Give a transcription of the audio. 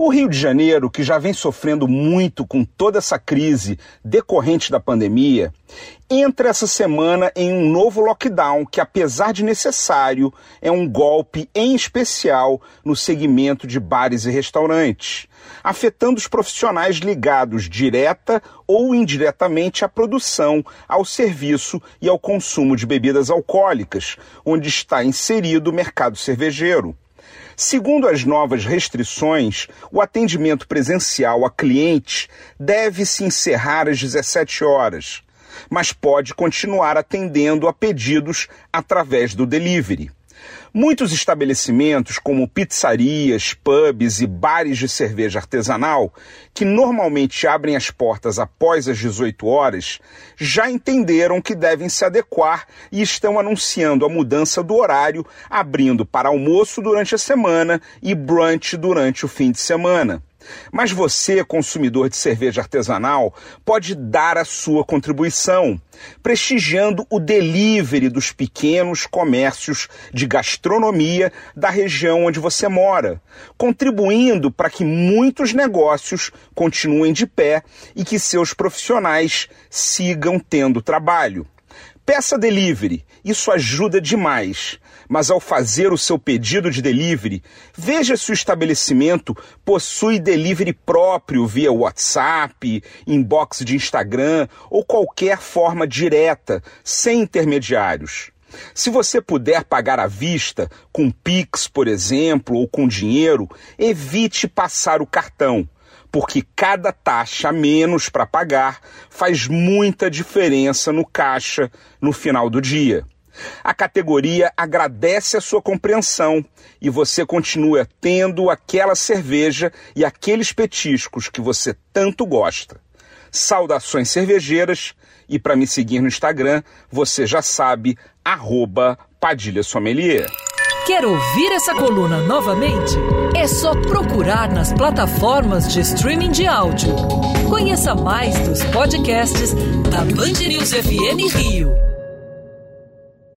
O Rio de Janeiro, que já vem sofrendo muito com toda essa crise decorrente da pandemia, entra essa semana em um novo lockdown que, apesar de necessário, é um golpe em especial no segmento de bares e restaurantes, afetando os profissionais ligados direta ou indiretamente à produção, ao serviço e ao consumo de bebidas alcoólicas, onde está inserido o mercado cervejeiro. Segundo as novas restrições, o atendimento presencial a clientes deve se encerrar às 17 horas, mas pode continuar atendendo a pedidos através do delivery. Muitos estabelecimentos, como pizzarias, pubs e bares de cerveja artesanal, que normalmente abrem as portas após as 18 horas, já entenderam que devem se adequar e estão anunciando a mudança do horário, abrindo para almoço durante a semana e brunch durante o fim de semana. Mas você, consumidor de cerveja artesanal, pode dar a sua contribuição, prestigiando o delivery dos pequenos comércios de gastronomia da região onde você mora, contribuindo para que muitos negócios continuem de pé e que seus profissionais sigam tendo trabalho. Peça delivery, isso ajuda demais. Mas ao fazer o seu pedido de delivery, veja se o estabelecimento possui delivery próprio via WhatsApp, inbox de Instagram ou qualquer forma direta, sem intermediários. Se você puder pagar à vista, com Pix, por exemplo, ou com dinheiro, evite passar o cartão porque cada taxa menos para pagar faz muita diferença no caixa no final do dia. A categoria agradece a sua compreensão e você continua tendo aquela cerveja e aqueles petiscos que você tanto gosta. Saudações cervejeiras e para me seguir no Instagram, você já sabe, arroba Padilha Sommelier. Quer ouvir essa coluna novamente? É só procurar nas plataformas de streaming de áudio. Conheça mais dos podcasts da Band News FM Rio.